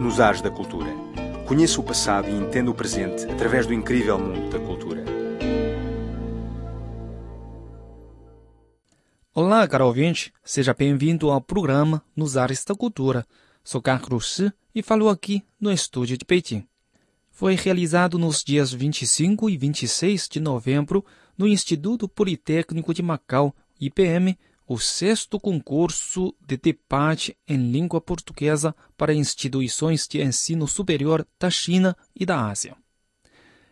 Nos Ares da Cultura. Conheça o passado e entenda o presente através do incrível mundo da cultura. Olá, caro ouvinte. Seja bem-vindo ao programa Nos Ares da Cultura. Sou Carlos Shi e falo aqui no estúdio de Pequim. Foi realizado nos dias 25 e 26 de novembro no Instituto Politécnico de Macau, IPM, o sexto concurso de debate em língua portuguesa para instituições de ensino superior da China e da Ásia.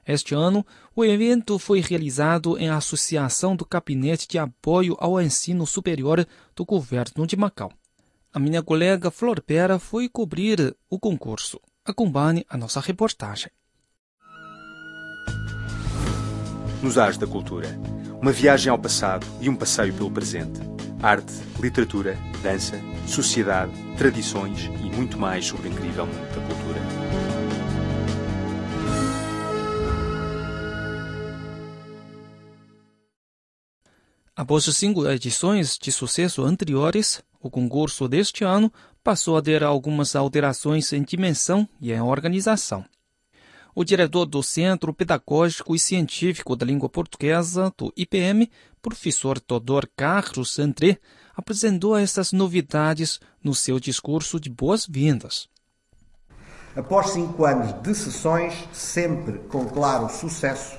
Este ano, o evento foi realizado em associação do Gabinete de Apoio ao Ensino Superior do Governo de Macau. A minha colega Flor Pera foi cobrir o concurso. Acompanhe a nossa reportagem. Nos Ares da Cultura. Uma viagem ao passado e um passeio pelo presente. Arte, literatura, dança, sociedade, tradições e muito mais sobre o incrível mundo da cultura. Após cinco edições de sucesso anteriores, o concurso deste ano passou a ter algumas alterações em dimensão e em organização. O diretor do Centro Pedagógico e Científico da Língua Portuguesa do IPM, professor Todor Carlos André, apresentou essas novidades no seu discurso de boas-vindas. Após cinco anos de sessões, sempre com claro sucesso,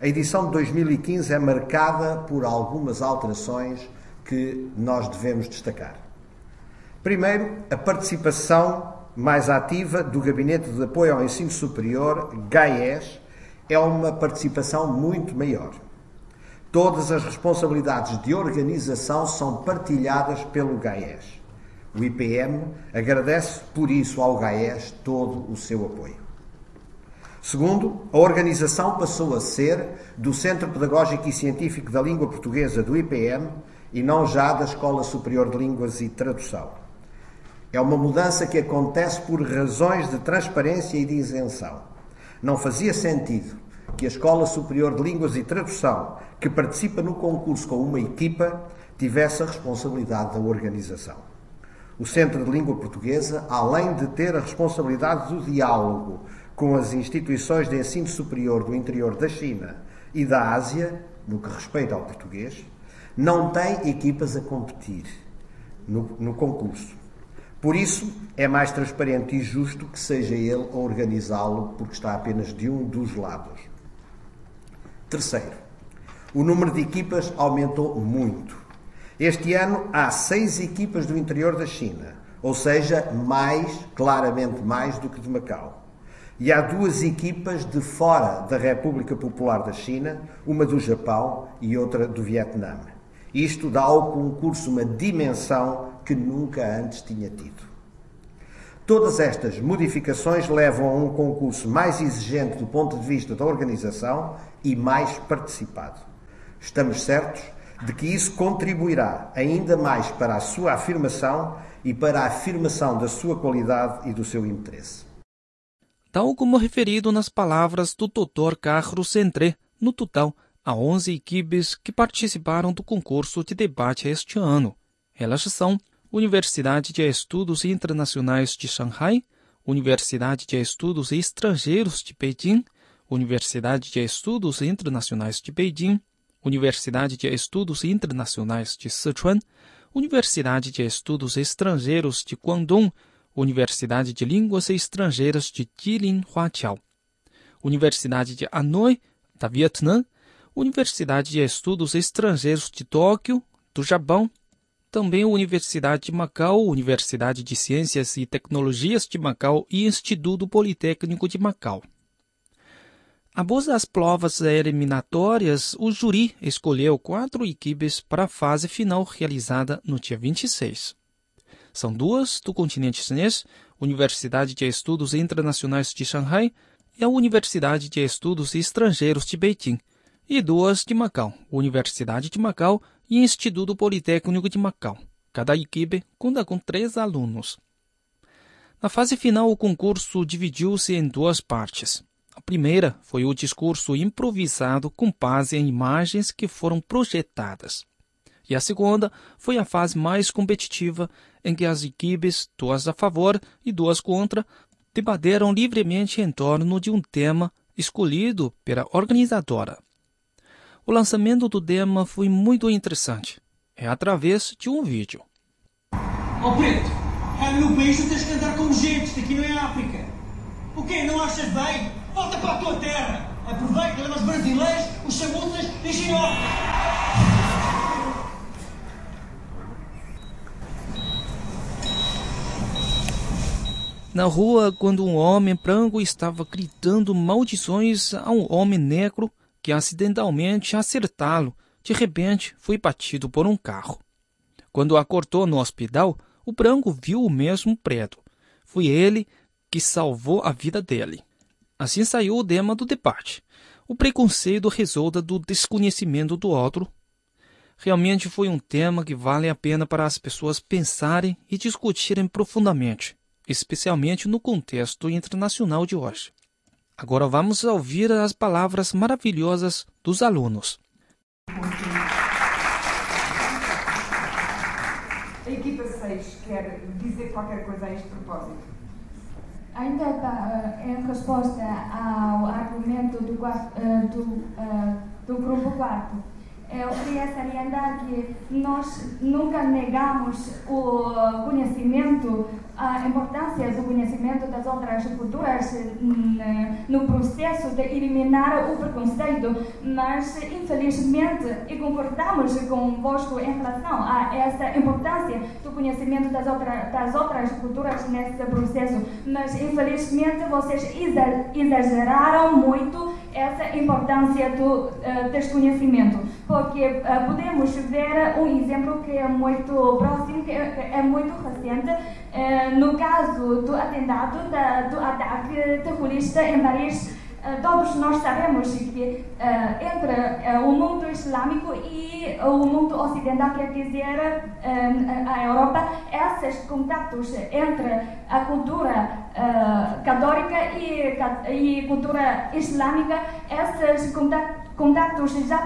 a edição de 2015 é marcada por algumas alterações que nós devemos destacar. Primeiro, a participação mais ativa do Gabinete de Apoio ao Ensino Superior, GAES, é uma participação muito maior. Todas as responsabilidades de organização são partilhadas pelo GAES. O IPM agradece por isso ao GAES todo o seu apoio. Segundo, a organização passou a ser do Centro Pedagógico e Científico da Língua Portuguesa do IPM e não já da Escola Superior de Línguas e Tradução. É uma mudança que acontece por razões de transparência e de isenção. Não fazia sentido que a Escola Superior de Línguas e Tradução, que participa no concurso com uma equipa, tivesse a responsabilidade da organização. O Centro de Língua Portuguesa, além de ter a responsabilidade do diálogo com as instituições de ensino superior do interior da China e da Ásia, no que respeita ao português, não tem equipas a competir no, no concurso. Por isso, é mais transparente e justo que seja ele a organizá-lo, porque está apenas de um dos lados. Terceiro, o número de equipas aumentou muito. Este ano há seis equipas do interior da China, ou seja, mais, claramente mais do que de Macau. E há duas equipas de fora da República Popular da China, uma do Japão e outra do Vietnã. Isto dá ao concurso uma dimensão que nunca antes tinha tido. Todas estas modificações levam a um concurso mais exigente do ponto de vista da organização e mais participado. Estamos certos de que isso contribuirá ainda mais para a sua afirmação e para a afirmação da sua qualidade e do seu interesse. Tal como referido nas palavras do Dr. Carlos Centré, no total, há 11 equipes que participaram do concurso de debate este ano. Elas são Universidade de Estudos Internacionais de Shanghai, Universidade de Estudos Estrangeiros de Beijing, Universidade de Estudos Internacionais de Beijing, Universidade de Estudos Internacionais de Sichuan, Universidade de Estudos Estrangeiros de Guangdong, Universidade de Línguas Estrangeiras de Jilin Huaqiao, Universidade de Hanoi, da Vietnã, Universidade de Estudos Estrangeiros de Tóquio, do Japão, também a Universidade de Macau, Universidade de Ciências e Tecnologias de Macau e Instituto Politécnico de Macau. Após as provas eliminatórias, o júri escolheu quatro equipes para a fase final realizada no dia 26. São duas do continente chinês, Universidade de Estudos Internacionais de Shanghai e a Universidade de Estudos Estrangeiros de Beijing, e duas de Macau, Universidade de Macau e Instituto Politécnico de Macau. Cada equipe conta com três alunos. Na fase final, o concurso dividiu-se em duas partes. A primeira foi o discurso improvisado com base em imagens que foram projetadas. E a segunda foi a fase mais competitiva, em que as equipes, duas a favor e duas contra, debateram livremente em torno de um tema escolhido pela organizadora. O lançamento do tema foi muito interessante. É através de um vídeo. Ó oh, Preto, cá no meu país tu tens que andar como gente, isto aqui não é África. O quê? Não achas bem? Volta para a tua terra. Aproveita, leva os brasileiros, os chamuças e ginocas. Na rua, quando um homem branco estava gritando maldições a um homem negro que acidentalmente acertá-lo, de repente foi batido por um carro. Quando acordou no hospital, o branco viu o mesmo preto. Foi ele que salvou a vida dele. Assim saiu o tema do debate. O preconceito resulta do desconhecimento do outro. Realmente foi um tema que vale a pena para as pessoas pensarem e discutirem profundamente especialmente no contexto internacional de hoje. Agora vamos ouvir as palavras maravilhosas dos alunos. A equipa 6 quer dizer qualquer coisa a este propósito. Ainda eh, em resposta ao argumento do, eh, do, eh, do grupo 4, eu queria salientar que nós nunca negamos o conhecimento a importância do conhecimento das outras culturas hum, no processo de eliminar o preconceito, mas infelizmente, e concordamos convosco em relação a essa importância do conhecimento das, outra, das outras culturas nesse processo, mas infelizmente vocês exageraram muito essa importância do uh, desconhecimento, porque uh, podemos ver um exemplo que é muito próximo, que é, é muito recente, uh, no caso do atentado, do ataque terrorista em Paris. Todos nós sabemos que entre o mundo islâmico e o mundo ocidental, quer dizer, a Europa, esses contatos entre a cultura católica e, e, cultura islâmica, esses contatos já,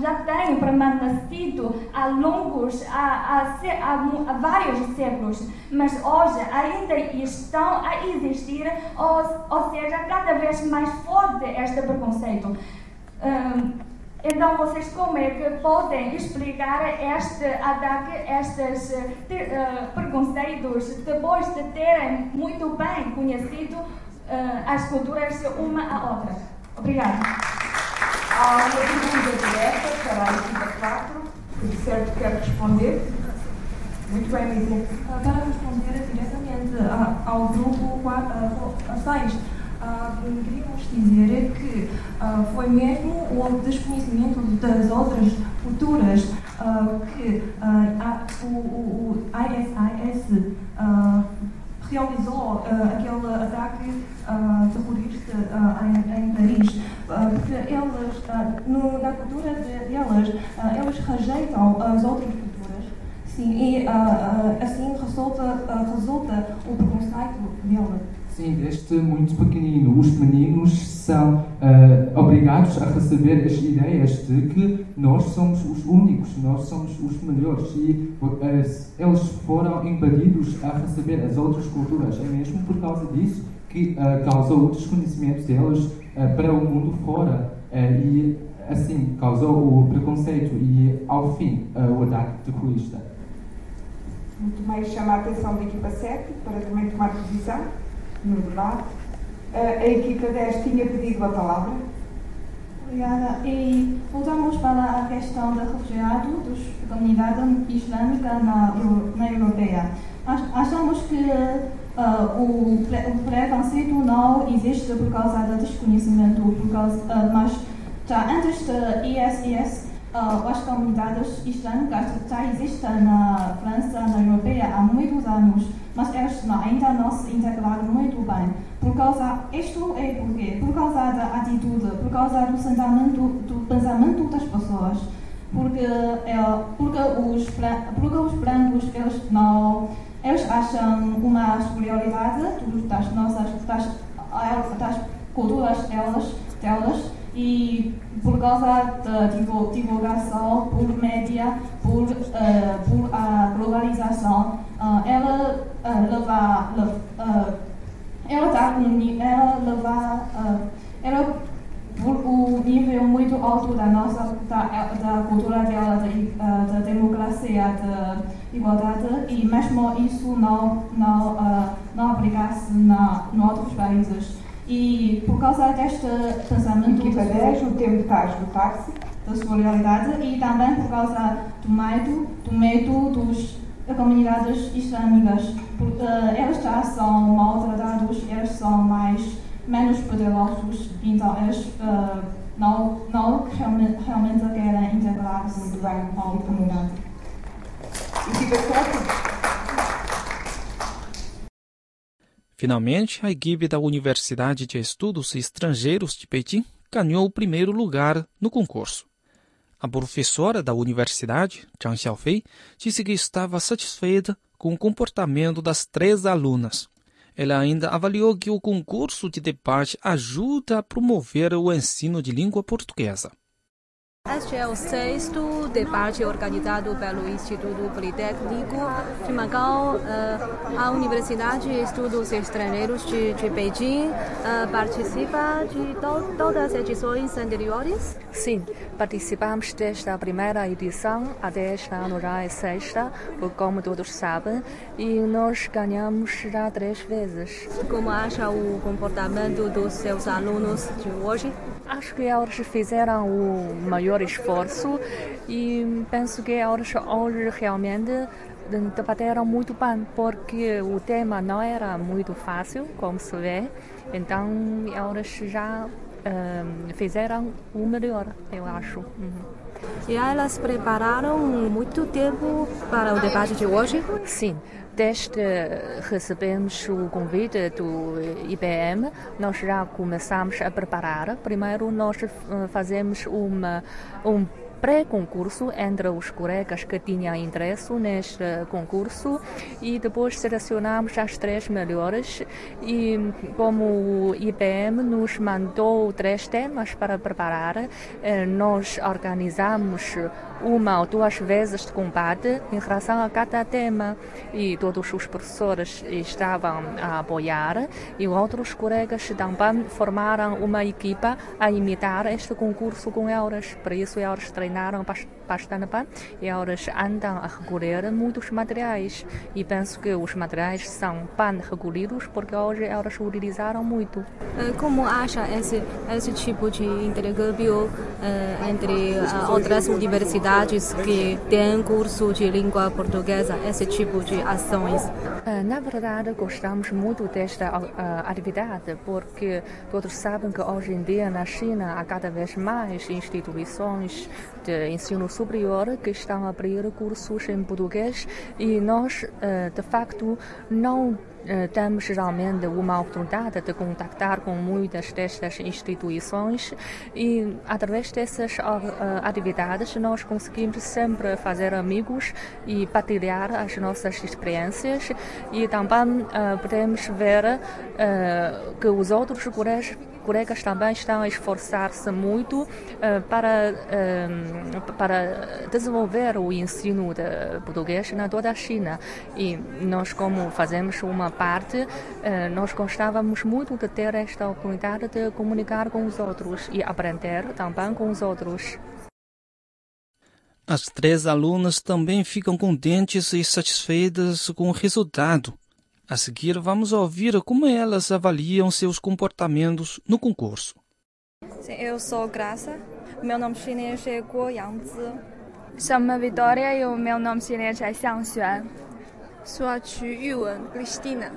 já têm permanecido há longos, há, há, há, vários séculos, mas hoje ainda estão a existir, ou, ou seja, cada vez mais forte este preconceito. Um, então, vocês como é que podem explicar este ataque, estes uh, preconceitos, depois de terem muito bem conhecido uh, as culturas uma a outra? Obrigada. Há uma pergunta direta para a equipa 4, que de certo quer responder. Muito bem, Lídia. Para responder diretamente ao grupo 6, uh, queríamos dizer que uh, foi mesmo o desconhecimento das outras culturas uh, que o, ISIS realizou aquele ataque terrorista em, Paris, porque eles, no, na cultura deles, eles rejeitam as outras culturas. Sim, e assim resulta, resulta o preconceito deles. Sim, desde muito pequenino, os meninos são uh, obrigados a receber as ideias de que nós somos os únicos, nós somos os melhores e uh, eles foram impedidos a receber as outras culturas. É mesmo por causa disso que uh, causou o desconhecimento deles para o mundo fora e assim causou o preconceito e ao fim o ataque terrorista. Muito mais chama a atenção da equipa 7 para também tomar posição no debate. A equipa 10 tinha pedido a palavra. Obrigada. E voltamos para a questão do refugiado da comunidade islâmica na, na Europeia. Achamos que uh, o, preconceito não existe por causa do desconhecimento, por causa, uh, mas já antes do ISIS, uh, as comunidades islâmicas já existem na França, na Europeia há muitos anos mas não, ainda não se integraram muito bem. Por causa, isto é porque, por causa da atitude, por causa do pensamento, do pensamento das pessoas, porque, é, porque, os, porque os brancos, eles não, eles acham uma superioridade das nossas, das, culturas delas, delas e por causa da divulgação por média, por, uh, por a globalização, uh, ela uh, leva, leva uh, ela dá ela levar, uh, ela por o nível muito alto da nossa da, da cultura dela, da, da democracia, da igualdade e mesmo isso não não uh, não aplicasse na em outros países. E por causa deste pensamento equipa 10 o tempo está a esgotar-se. da solidariedade e também por causa do medo do medo dos comunidades islâmicas. Uh, elas já são maltratados elas são mais menos poderosos, então eles uh, não, não realmente, realmente querem integrar-se com a comunidade. Finalmente, a equipe da Universidade de Estudos Estrangeiros de Pequim ganhou o primeiro lugar no concurso. A professora da universidade, Zhang Xiaofei, disse que estava satisfeita com o comportamento das três alunas. Ela ainda avaliou que o concurso de debate ajuda a promover o ensino de língua portuguesa. Este é o sexto debate organizado pelo Instituto Politécnico de Macau. Uh, a Universidade de Estudos Estrangeiros de, de Beijing uh, participa de to todas as edições anteriores? Sim, participamos desta primeira edição, até este ano já é sexta, como todos sabem, e nós ganhamos já três vezes. Como acha o comportamento dos seus alunos de hoje? Acho que eles fizeram o maior esforço e penso que eles hoje realmente debateram muito bem, porque o tema não era muito fácil, como se vê, então eles já um, fizeram o melhor, eu acho. Uhum. E elas prepararam muito tempo para o debate de hoje? Sim, desde recebemos o convite do IBM, nós já começamos a preparar. Primeiro, nós eh, fazemos uma, um pré-concurso entre os colegas que tinham interesse neste concurso e depois selecionamos as três melhores e como o IBM nos mandou três temas para preparar, eh, nós organizamos uma ou duas vezes de combate em relação a cada tema e todos os professores estavam a apoiar e outros colegas também formaram uma equipa a imitar este concurso com eles. Por isso eles treinaram bastante e eles andam a recolher muitos materiais e penso que os materiais são bem recolhidos porque hoje eles utilizaram muito. Como acha esse, esse tipo de intercâmbio uh, entre uh, outras universidades que têm curso de língua portuguesa, esse tipo de ações? Eh, na verdade, gostamos muito desta uh, atividade, porque todos sabem que hoje em dia na China há cada vez mais instituições de ensino superior que estão a abrir cursos em português e nós, uh, de facto, não eh, temos geralmente uma oportunidade de contactar com muitas destas instituições e através dessas uh, atividades nós conseguimos sempre fazer amigos e partilhar as nossas experiências e também podemos ver que os outros colegas colegas também estão a esforçar-se muito uh, para, uh, para desenvolver o ensino de português na toda a China. E nós, como fazemos uma parte, uh, nós gostávamos muito de ter esta oportunidade de comunicar com os outros e aprender também com os outros. As três alunas também ficam contentes e satisfeitas com o resultado. A seguir, vamos ouvir como elas avaliam seus comportamentos no concurso. Eu sou Graça, meu nome chinês é Guo Yangzi. Chamo-me Vitória e o meu nome chinês é Xiang Xuan. Sou a Chu Yuan Cristina.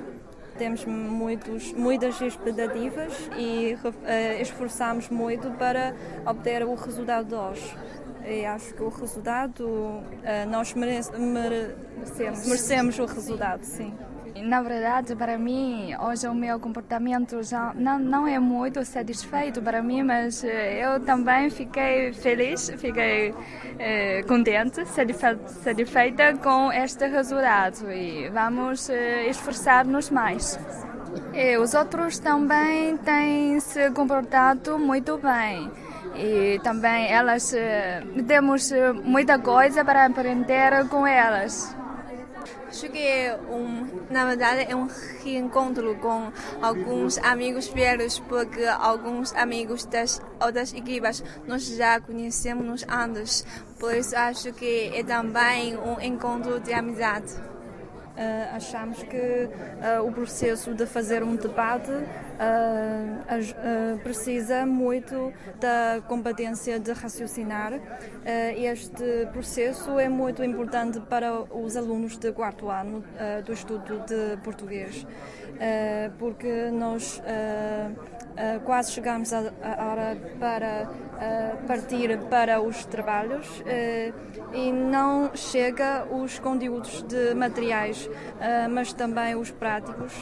Temos muitos, muitas expectativas e uh, esforçamos muito para obter o resultado de hoje. E acho que o resultado, uh, nós merece, merecemos, merecemos o resultado, sim. Na verdade, para mim, hoje o meu comportamento já não, não é muito satisfeito para mim, mas eh, eu também fiquei feliz, fiquei eh, contente, satisfeita com este resultado e vamos eh, esforçar-nos mais. E os outros também têm se comportado muito bem e também elas temos muita coisa para aprender com elas. Acho que é um, na verdade é um reencontro com alguns amigos velhos, porque alguns amigos das outras equipas nós já conhecemos antes. Por isso acho que é também um encontro de amizade. Uh, achamos que uh, o processo de fazer um debate uh, precisa muito da competência de raciocinar. este processo é muito importante para os alunos de quarto ano do estudo de português, porque nós Uh, quase chegamos à hora para partir para os trabalhos e não chega os conteúdos de materiais, mas também os práticos,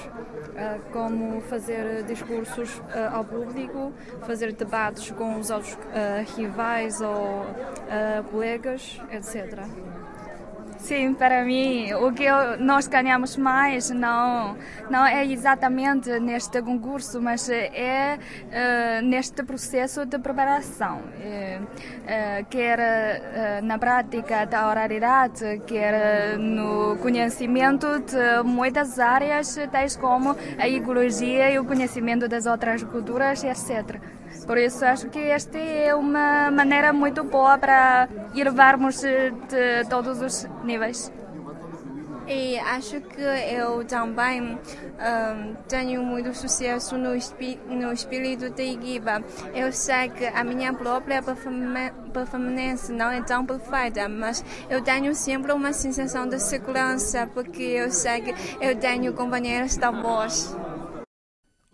como fazer discursos ao público, fazer debates com os outros rivais ou colegas, etc. Sim, para mim, o que nós ganhamos mais não, não é exatamente neste concurso, mas é uh, neste processo de preparação, uh, quer uh, na prática da oralidade, quer no conhecimento de muitas áreas, tais como a ecologia e o conhecimento das outras culturas, etc. Por isso acho que esta é uma maneira muito boa para elevarmos de todos os níveis. E acho que eu também um, tenho muito sucesso no, no espírito da equipa. Eu sei que a minha própria performance não é tão perfeita, mas eu tenho sempre uma sensação de segurança, porque eu sei que eu tenho companheiros tão bons.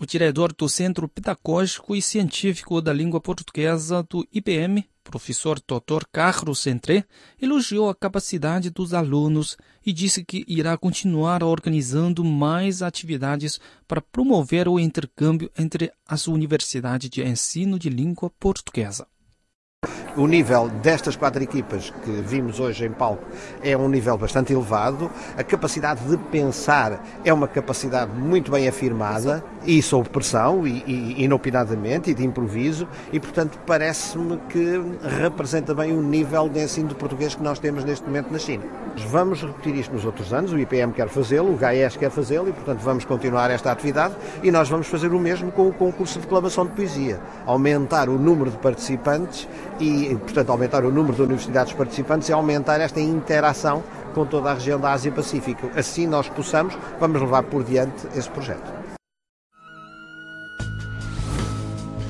O diretor do Centro Pedagógico e Científico da Língua Portuguesa do IPM, professor Dr. Carlos Centré, elogiou a capacidade dos alunos e disse que irá continuar organizando mais atividades para promover o intercâmbio entre as universidades de ensino de língua portuguesa. O nível destas quatro equipas que vimos hoje em palco é um nível bastante elevado. A capacidade de pensar é uma capacidade muito bem afirmada e sob pressão e, e inopinadamente e de improviso e, portanto, parece-me que representa bem o nível de ensino de português que nós temos neste momento na China. Vamos repetir isto nos outros anos, o IPM quer fazê-lo, o GAES quer fazê-lo e, portanto, vamos continuar esta atividade e nós vamos fazer o mesmo com o concurso de declamação de poesia. Aumentar o número de participantes e, portanto, aumentar o número de universidades participantes e aumentar esta interação com toda a região da Ásia-Pacífico. Assim nós possamos, vamos levar por diante esse projeto.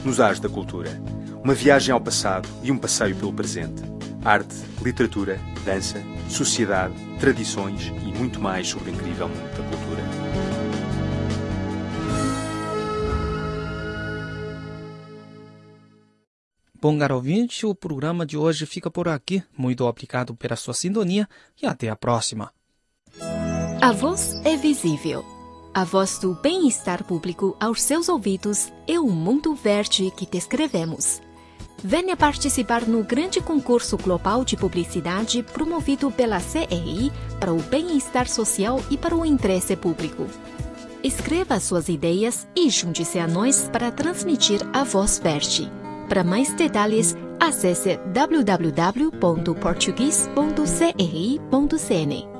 Nos Ares da Cultura. Uma viagem ao passado e um passeio pelo presente. Arte, literatura, dança, sociedade, tradições e muito mais sobre o incrível mundo da cultura. Bom, caro ouvinte, o programa de hoje fica por aqui. Muito obrigado pela sua sintonia e até a próxima. A voz é visível. A voz do bem-estar público aos seus ouvidos é o mundo verde que descrevemos. Venha participar no grande concurso global de publicidade promovido pela CEI para o bem-estar social e para o interesse público. Escreva suas ideias e junte-se a nós para transmitir a voz verde. Para mais detalhes, acesse www.português.cri.cn.